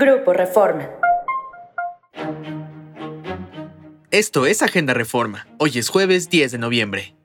Grupo Reforma. Esto es Agenda Reforma. Hoy es jueves 10 de noviembre.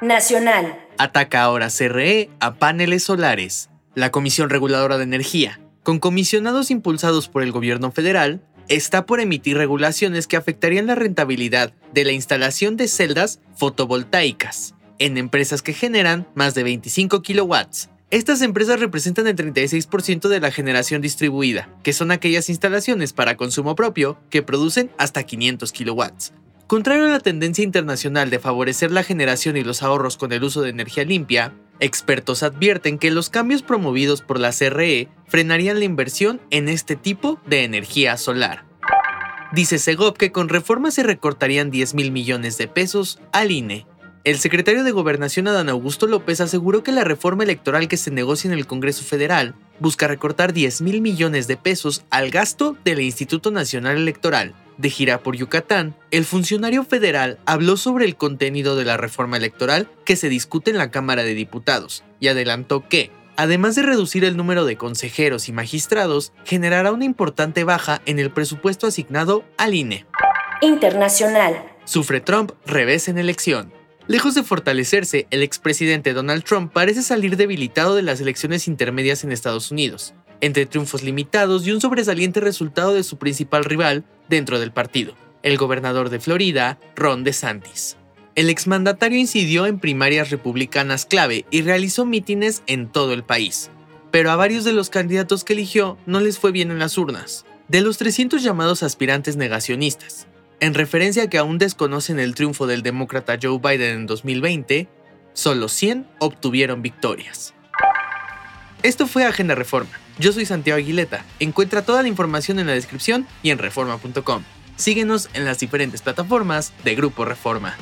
Nacional. Ataca ahora CRE a paneles solares. La Comisión Reguladora de Energía, con comisionados impulsados por el gobierno federal, está por emitir regulaciones que afectarían la rentabilidad de la instalación de celdas fotovoltaicas en empresas que generan más de 25 kilowatts. Estas empresas representan el 36% de la generación distribuida, que son aquellas instalaciones para consumo propio que producen hasta 500 kilowatts. Contrario a la tendencia internacional de favorecer la generación y los ahorros con el uso de energía limpia, expertos advierten que los cambios promovidos por la CRE frenarían la inversión en este tipo de energía solar. Dice Segov que con reformas se recortarían 10 mil millones de pesos al INE. El secretario de Gobernación Adán Augusto López aseguró que la reforma electoral que se negocia en el Congreso Federal busca recortar 10 mil millones de pesos al gasto del Instituto Nacional Electoral. De gira por Yucatán, el funcionario federal habló sobre el contenido de la reforma electoral que se discute en la Cámara de Diputados y adelantó que, además de reducir el número de consejeros y magistrados, generará una importante baja en el presupuesto asignado al INE. Internacional. Sufre Trump revés en elección. Lejos de fortalecerse, el expresidente Donald Trump parece salir debilitado de las elecciones intermedias en Estados Unidos, entre triunfos limitados y un sobresaliente resultado de su principal rival dentro del partido, el gobernador de Florida, Ron DeSantis. El exmandatario incidió en primarias republicanas clave y realizó mítines en todo el país, pero a varios de los candidatos que eligió no les fue bien en las urnas. De los 300 llamados aspirantes negacionistas, en referencia a que aún desconocen el triunfo del demócrata Joe Biden en 2020, solo 100 obtuvieron victorias. Esto fue Agenda Reforma. Yo soy Santiago Aguileta. Encuentra toda la información en la descripción y en reforma.com. Síguenos en las diferentes plataformas de Grupo Reforma.